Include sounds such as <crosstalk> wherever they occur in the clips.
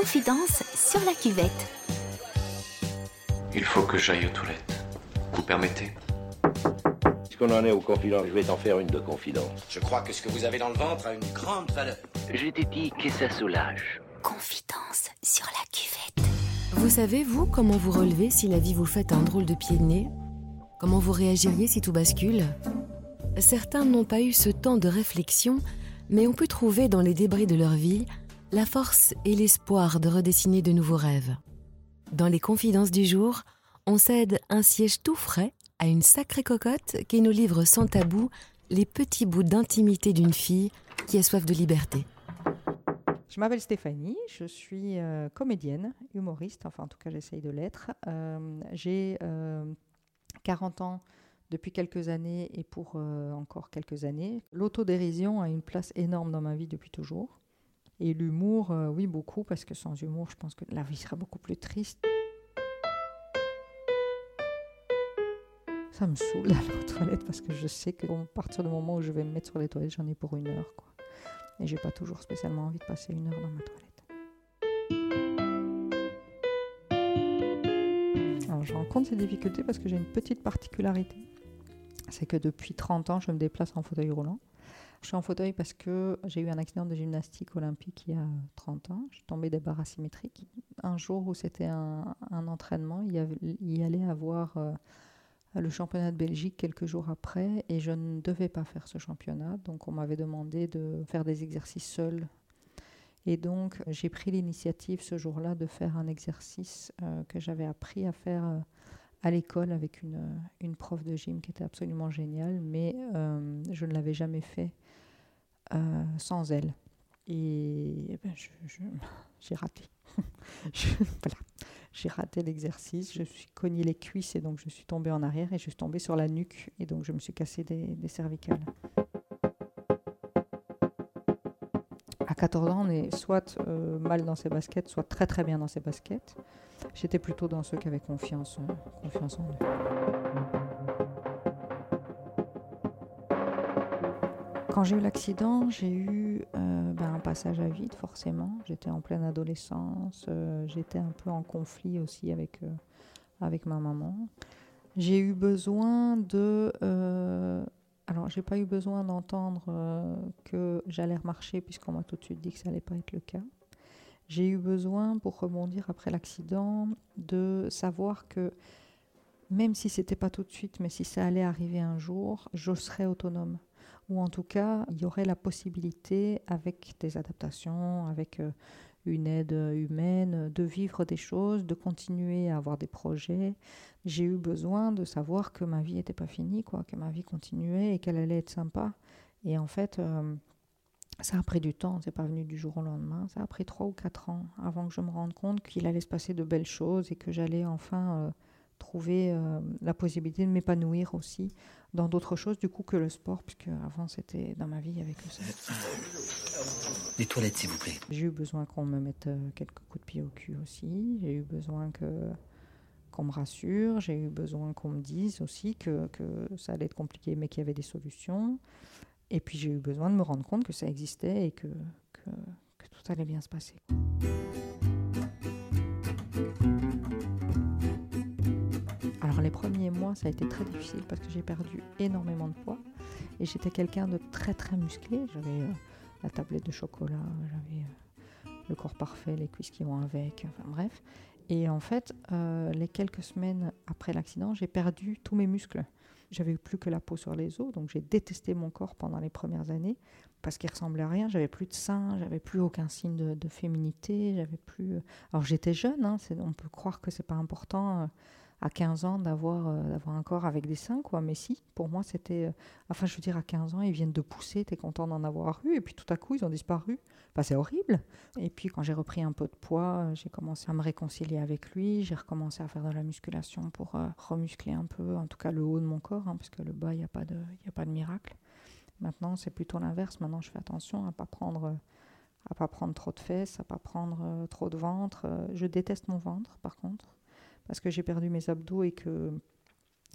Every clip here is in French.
Confidence sur la cuvette. Il faut que j'aille aux toilettes. Vous permettez? Puisqu'on en est aux confidences, je vais t'en faire une de confidence. Je crois que ce que vous avez dans le ventre a une grande valeur. Je t'ai dit que ça soulage. Confidence sur la cuvette. Vous savez, vous, comment vous relevez si la vie vous fait un drôle de pied de nez? Comment vous réagiriez si tout bascule? Certains n'ont pas eu ce temps de réflexion, mais on peut trouver dans les débris de leur vie la force et l'espoir de redessiner de nouveaux rêves. Dans les confidences du jour, on cède un siège tout frais à une sacrée cocotte qui nous livre sans tabou les petits bouts d'intimité d'une fille qui a soif de liberté. Je m'appelle Stéphanie, je suis euh, comédienne, humoriste, enfin en tout cas j'essaye de l'être. Euh, J'ai euh, 40 ans depuis quelques années et pour euh, encore quelques années. L'autodérision a une place énorme dans ma vie depuis toujours. Et l'humour, euh, oui, beaucoup, parce que sans humour, je pense que la vie serait beaucoup plus triste. Ça me saoule d'aller aux toilettes parce que je sais que à partir du moment où je vais me mettre sur les toilettes, j'en ai pour une heure. Quoi. Et j'ai pas toujours spécialement envie de passer une heure dans ma toilette. Alors je rencontre ces difficultés parce que j'ai une petite particularité. C'est que depuis 30 ans, je me déplace en fauteuil roulant. Je suis en fauteuil parce que j'ai eu un accident de gymnastique olympique il y a 30 ans. Je suis tombée des barres asymétriques. Un jour où c'était un, entraînement, il y, allait avoir euh, le championnat de Belgique quelques jours après et je ne devais pas faire ce championnat. Donc on m'avait demandé de faire des exercices seuls. Et donc j'ai pris l'initiative ce jour-là de faire un exercice euh, que j'avais appris à faire. Euh, à l'école avec une, prof de gym qui était absolument géniale, mais je ne l'avais jamais fait euh, sans elle. Et, et ben, <laughs> j'ai raté. <laughs> voilà. J'ai raté l'exercice, je suis cogné les cuisses et donc je suis tombée en arrière et je suis tombée sur la nuque et donc je me suis cassé des, des cervicales. À 14 ans, on est soit euh, mal dans ses baskets, soit très très bien dans ses baskets. J'étais plutôt dans ceux qui avaient confiance, euh, confiance en eux. Quand j'ai eu l'accident, j'ai eu euh, ben, un passage à vide, forcément. J'étais en pleine adolescence, euh, j'étais un peu en conflit aussi avec, euh, avec ma maman. J'ai eu besoin de. Alors, j'ai pas eu besoin d'entendre que j'allais remarcher, puisqu'on m'a tout de suite dit que ça allait pas être le cas j'ai eu besoin, pour rebondir après l'accident, de savoir que même si c'était pas tout de suite, mais si ça allait arriver un jour, je serais autonome. Ou en tout cas, il y aurait la possibilité, avec des adaptations, avec euh, une aide humaine, de vivre des choses, de continuer à avoir des projets. J'ai eu besoin de savoir que ma vie n'était pas finie, quoi, que ma vie continuait et qu'elle allait être sympa. Et en fait, euh, ça a pris du temps, c'est pas venu du jour au lendemain. Ça a pris trois ou quatre ans avant que je me rende compte qu'il allait se passer de belles choses et que j'allais enfin euh, trouver euh, la possibilité de m'épanouir aussi dans d'autres choses du coup que le sport, puisque avant c'était dans ma vie avec le sport. Les toilettes, s'il vous plaît. J'ai eu besoin qu'on me mette euh, quelques coups de pied au cul aussi. J'ai eu besoin que qu'on me rassure. J'ai eu besoin qu'on me dise aussi que, que ça allait être compliqué, mais qu'il y avait des solutions. Et puis j'ai eu besoin de me rendre compte que ça existait et que, que, que tout allait bien se passer. Premiers mois, ça a été très difficile parce que j'ai perdu énormément de poids et j'étais quelqu'un de très très musclé. J'avais euh, la tablette de chocolat, j'avais euh, le corps parfait, les cuisses qui vont avec, enfin bref. Et en fait, euh, les quelques semaines après l'accident, j'ai perdu tous mes muscles. J'avais plus que la peau sur les os, donc j'ai détesté mon corps pendant les premières années parce qu'il ressemblait à rien. J'avais plus de seins, j'avais plus aucun signe de, féminité, j'avais plus. Alors j'étais jeune, hein, on peut croire que c'est pas important à 15 ans d'avoir euh, d'avoir un corps avec des seins, quoi. Mais si, pour moi c'était. euh, Enfin, je veux dire, à 15 ans, ils viennent de pousser, t'es content d'en avoir eu, et puis tout à coup, ils ont disparu. Enfin, c'est horrible. Et puis quand j'ai repris un peu de poids, euh, j'ai commencé à me réconcilier avec lui, j'ai recommencé à faire de la musculation pour remuscler un peu, en tout cas le haut de mon corps, hein, parce que le bas, il n'y a, pas de- y a pas de miracle. Maintenant, c'est plutôt l'inverse. Maintenant, je fais attention à pas prendre, à pas prendre trop de fesses, à pas prendre trop de ventre. Je déteste mon ventre, par contre, parce que j'ai perdu mes abdos et que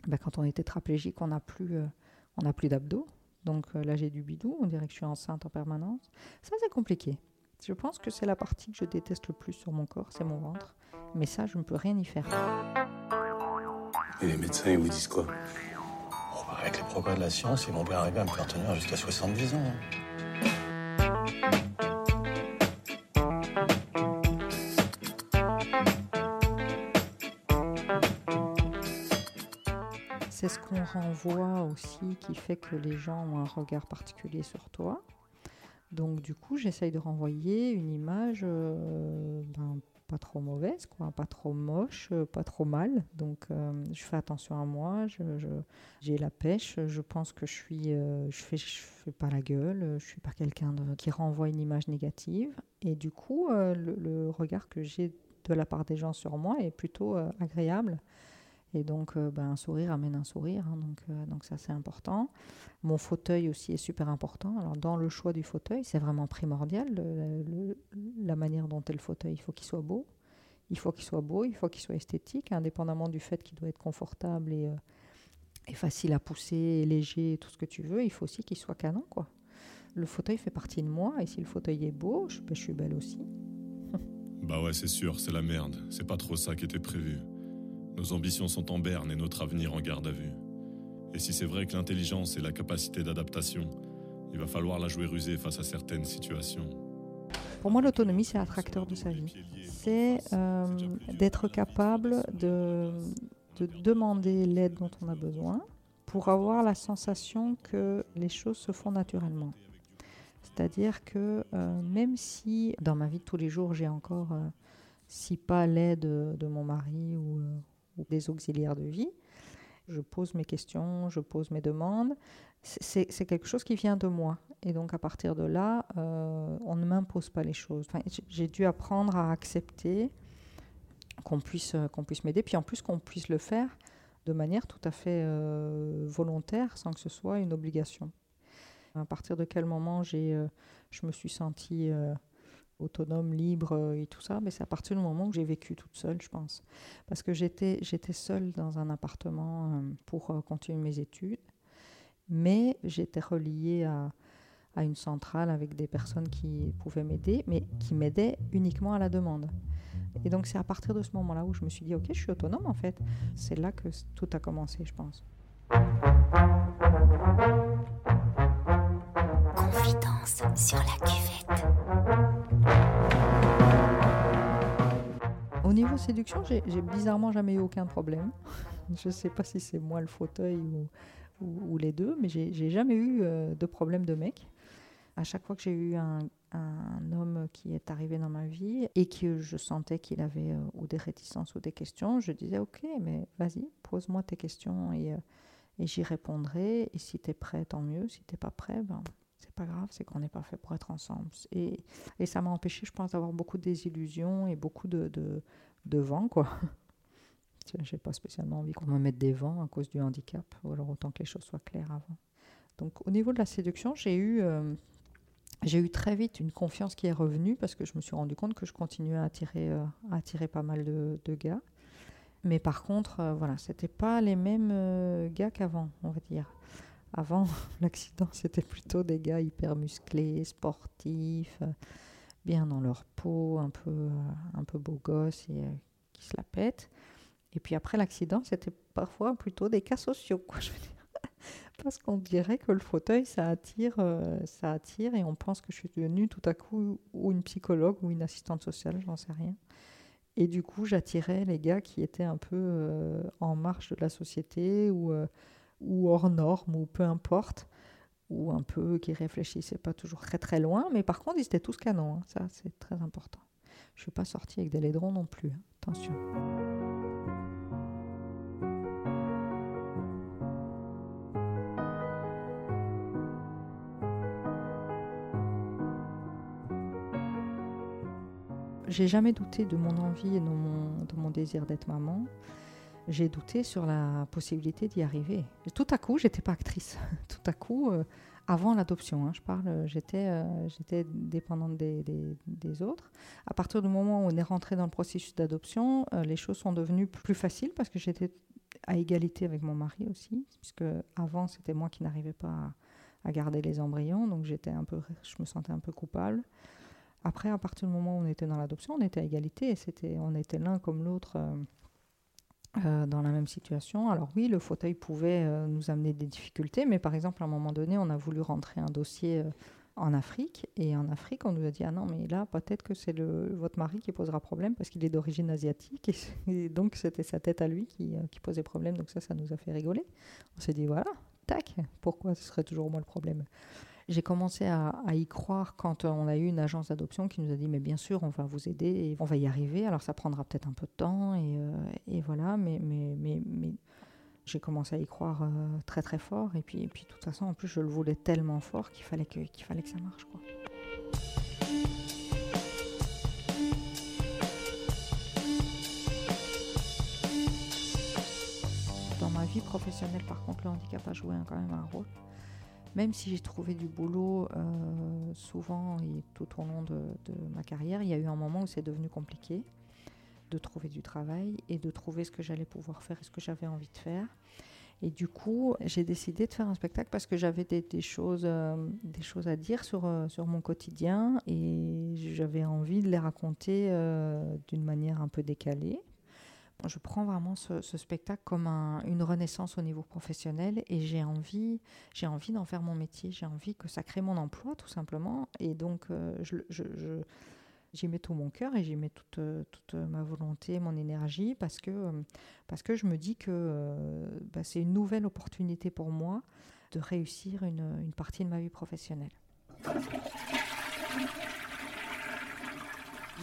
bah, quand on est tétraplégique, on n'a plus, euh, plus d'abdos. Donc euh, là, j'ai du bidou. On dirait que je suis enceinte en permanence. Ça, c'est compliqué. Je pense que c'est la partie que je déteste le plus sur mon corps, c'est mon ventre. Mais ça, je ne peux rien y faire. Et les médecins, ils vous disent quoi? Oh, bah, Avec les progrès de la science, ils vont bien arriver à me faire tenir jusqu'à 70 ans. hein. Renvoie aussi qui fait que les gens ont un regard particulier sur toi. Donc du coup, j'essaye de renvoyer une image euh, ben, pas trop mauvaise, quoi, pas trop moche, euh, pas trop mal. Donc euh, je fais attention à moi, j'ai la pêche, je pense que je suis, je fais, je fais pas la gueule, je suis pas quelqu'un qui renvoie une image négative. Et du coup, le, regard que j'ai de la part des gens sur moi est plutôt agréable. Et donc, euh, ben, un sourire amène un sourire, hein, donc, euh, donc ça c'est important. Mon fauteuil aussi est super important. Alors, dans le choix du fauteuil, c'est vraiment primordial. la manière dont est le fauteuil, il faut qu'il soit beau. Il faut qu'il soit beau, il faut qu'il soit esthétique, indépendamment du fait qu'il doit être confortable et, euh, facile à pousser, et léger, tout ce que tu veux. Il faut aussi qu'il soit canon, quoi. Le fauteuil fait partie de moi, et si le fauteuil est beau, je, ben, je suis belle aussi. Bah ouais, c'est sûr, c'est la merde. C'est pas trop ça qui était prévu. Nos ambitions sont en berne et notre avenir en garde à vue. Et si c'est vrai que l'intelligence et la capacité d'adaptation, il va falloir la jouer rusée face à certaines situations. Pour moi, l'autonomie, c'est l'attracteur de sa vie. C'est euh, d'être capable de, de demander l'aide dont on a besoin pour avoir la sensation que les choses se font naturellement. C'est-à-dire que euh, même si dans ma vie de tous les jours, j'ai encore, euh, si pas l'aide de mon mari ou des auxiliaires de vie, je pose mes questions, je pose mes demandes. C'est quelque chose qui vient de moi. Et donc à partir de là, euh, on ne m'impose pas les choses. J'ai dû apprendre à accepter qu'on puisse, qu'on puisse m'aider, puis en plus qu'on puisse le faire de manière tout à fait euh, volontaire, sans que ce soit une obligation. À partir de quel moment euh, je me suis sentie autonome, libre euh, et tout ça, mais c'est à partir du moment où j'ai vécu toute seule, je pense. Parce que j'étais, j'étais seule dans un appartement euh, pour euh, continuer mes études, mais j'étais reliée à, à une centrale avec des personnes qui pouvaient m'aider, mais qui m'aidaient uniquement à la demande. Et donc c'est à partir de ce moment-là où je me suis dit, ok, je suis autonome en fait. C'est là que tout a commencé, je pense. Confidence sur la cuvette. Niveau séduction, j'ai bizarrement jamais eu aucun problème. <laughs> Je ne sais pas si c'est moi le fauteuil ou, ou- les deux, mais j'ai jamais eu euh, de problème de mec. À chaque fois que j'ai eu un, un homme qui est arrivé dans ma vie et que je sentais qu'il avait euh, ou des réticences ou des questions, je disais ok, mais vas-y, pose-moi tes questions et, euh, et j'y répondrai. Et si tu es prêt, tant mieux. Si tu pas prêt, ben, c'est pas grave, c'est qu'on n'est pas fait pour être ensemble. Et, ça m'a empêché, je pense, d'avoir beaucoup de désillusions et beaucoup de, de, de vent, quoi. <laughs> J'ai pas spécialement envie qu'on me mette des vents à cause du handicap, ou alors autant que les choses soient claires avant. Donc au niveau de la séduction, j'ai eu, euh, eu très vite une confiance qui est revenue parce que je me suis rendu compte que je continuais à attirer, euh, à attirer pas mal de, de gars. Mais par contre, euh, voilà, c'était pas les mêmes euh, gars qu'avant, on va dire. Avant, <laughs> l'accident, c'était plutôt des gars hyper musclés, sportifs, euh, bien dans leur peau, un peu, euh, un peu beaux gosses et euh, qui se la pètent. Et puis après l'accident, c'était parfois plutôt des cas sociaux, quoi, je veux dire. <laughs> Parce qu'on dirait que le fauteuil, ça attire, ça attire, et on pense que je suis devenue tout à coup ou une psychologue ou une assistante sociale, j'en sais rien. Et du coup, j'attirais les gars qui étaient un peu en marche de la société ou, ou hors normes, ou peu importe, ou un peu qui réfléchissaient pas toujours très très loin, mais par contre, ils étaient tous canons, hein, ça c'est très important. Je suis pas sortie avec des laidrons non plus, hein, attention. J'ai jamais douté de mon envie et de mon, de mon désir d'être maman. J'ai douté sur la possibilité d'y arriver. Tout à coup, j'étais pas actrice. <laughs> Tout à coup, euh, avant l'adoption, hein, je parle, j'étais euh, dépendante des, autres. À partir du moment où on est rentré dans le processus d'adoption, euh, les choses sont devenues plus faciles parce que j'étais à égalité avec mon mari aussi, puisque avant c'était moi qui n'arrivais pas à, garder les embryons, donc j'étais un peu, je me sentais un peu coupable. Après, à partir du moment où on était dans l'adoption, on était à égalité. Et c'était, on était l'un comme l'autre euh, dans la même situation. Alors oui, le fauteuil pouvait euh, nous amener des difficultés, mais par exemple, à un moment donné, on a voulu rentrer un dossier euh, en Afrique. Et en Afrique, on nous a dit, ah non, mais là, peut-être que c'est votre mari qui posera problème parce qu'il est d'origine asiatique. Et, donc, c'était sa tête à lui qui posait problème. Donc ça, ça nous a fait rigoler. On s'est dit, voilà, tac, pourquoi ce serait toujours moi le problème? J'ai commencé à, y croire quand euh, on a eu une agence d'adoption qui nous a dit mais bien sûr on va vous aider et on va y arriver. Alors ça prendra peut-être un peu de temps et, euh, voilà, mais, j'ai commencé à y croire euh, très très fort et puis, de toute façon en plus je le voulais tellement fort qu'il fallait que, qu'il fallait que ça marche. Quoi. Dans ma vie professionnelle par contre le handicap a joué quand même un rôle. Même si j'ai trouvé du boulot euh, souvent et tout au long de, ma carrière, il y a eu un moment où c'est devenu compliqué de trouver du travail et de trouver ce que j'allais pouvoir faire et ce que j'avais envie de faire. Et du coup, j'ai décidé de faire un spectacle parce que j'avais des, euh, choses à dire sur, euh, sur mon quotidien et j'avais envie de les raconter d'une manière un peu décalée. Je prends vraiment ce, spectacle comme un- une renaissance au niveau professionnel et j'ai envie, j'ai envie d'en faire mon métier. J'ai envie que ça crée mon emploi, tout simplement. Et donc, euh, j'y mets tout mon cœur et j'y mets toute, ma volonté, mon énergie, parce que, euh, parce que je me dis que euh, bah, c'est une nouvelle opportunité pour moi de réussir une, partie de ma vie professionnelle.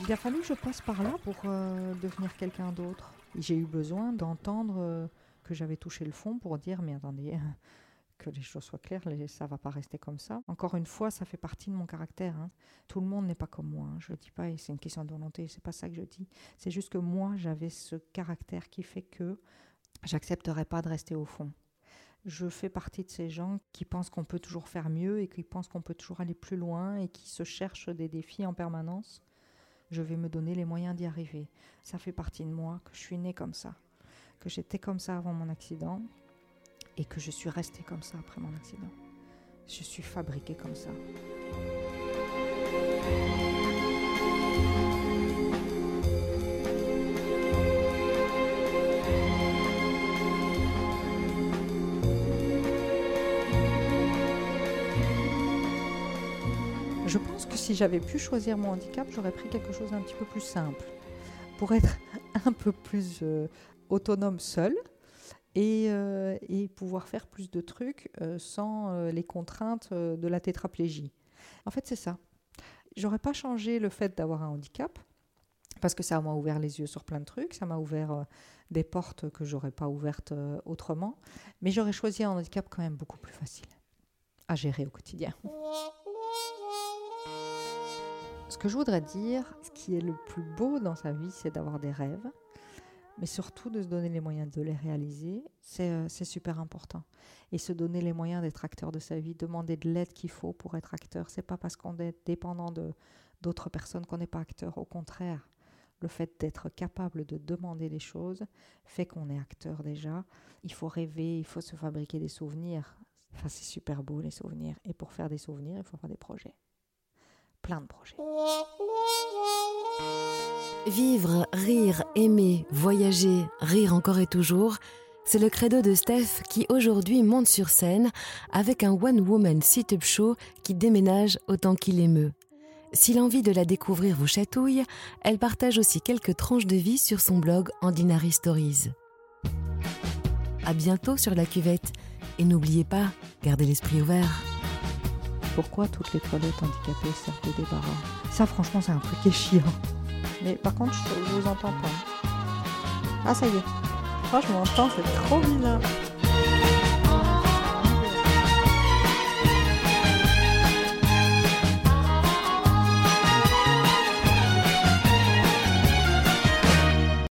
Il a fallu que je passe par là pour devenir quelqu'un d'autre. J'ai eu besoin d'entendre euh, que j'avais touché le fond pour dire mais attendez, <laughs> que les choses soient claires, ça va pas rester comme ça. Encore une fois, ça fait partie de mon caractère. hein. Tout le monde n'est pas comme moi. hein. Je ne dis pas, et c'est une question de volonté, c'est pas ça que je dis. C'est juste que moi, j'avais ce caractère qui fait que j'accepterais pas de rester au fond. Je fais partie de ces gens qui pensent qu'on peut toujours faire mieux et qui pensent qu'on peut toujours aller plus loin et qui se cherchent des défis en permanence. Je vais me donner les moyens d'y arriver. Ça fait partie de moi, que je suis née comme ça, que j'étais comme ça avant mon accident et que je suis restée comme ça après mon accident. Je suis fabriquée comme ça. Si j'avais pu choisir mon handicap, j'aurais pris quelque chose d'un petit peu plus simple pour être <laughs> un peu plus euh, autonome seule et, euh, et pouvoir faire plus de trucs euh, sans les contraintes de la tétraplégie. En fait, c'est ça. J'aurais pas changé le fait d'avoir un handicap parce que ça m'a ouvert les yeux sur plein de trucs, ça m'a ouvert des portes que j'aurais pas ouvertes autrement, mais j'aurais choisi un handicap quand même beaucoup plus facile à gérer au quotidien. <laughs> Que je voudrais dire, ce qui est le plus beau dans sa vie, c'est d'avoir des rêves, mais surtout de se donner les moyens de les réaliser. C'est euh, c'est super important. Et se donner les moyens d'être acteur de sa vie, demander de l'aide qu'il faut pour être acteur. C'est pas parce qu'on est dépendant de d'autres personnes qu'on n'est pas acteur. Au contraire, le fait d'être capable de demander des choses fait qu'on est acteur déjà. Il faut rêver, il faut se fabriquer des souvenirs. Enfin, c'est super beau les souvenirs. Et pour faire des souvenirs, il faut avoir des projets. Plein de projets. Vivre, rire, aimer, voyager, rire encore et toujours, c'est le credo de Steph qui aujourd'hui monte sur scène avec un one-woman sit-up show qui déménage autant qu'il émeut. Si l'envie de la découvrir vous chatouille, elle partage aussi quelques tranches de vie sur son blog Ordinary Stories. À bientôt sur la cuvette et n'oubliez pas, gardez l'esprit ouvert. Pourquoi toutes les toilettes handicapées servent de débarras? Ça, franchement, c'est un truc qui est chiant. Mais par contre, je, je vous entends pas. Ah, ça y est. Ah, je m'entends, c'est trop vilain.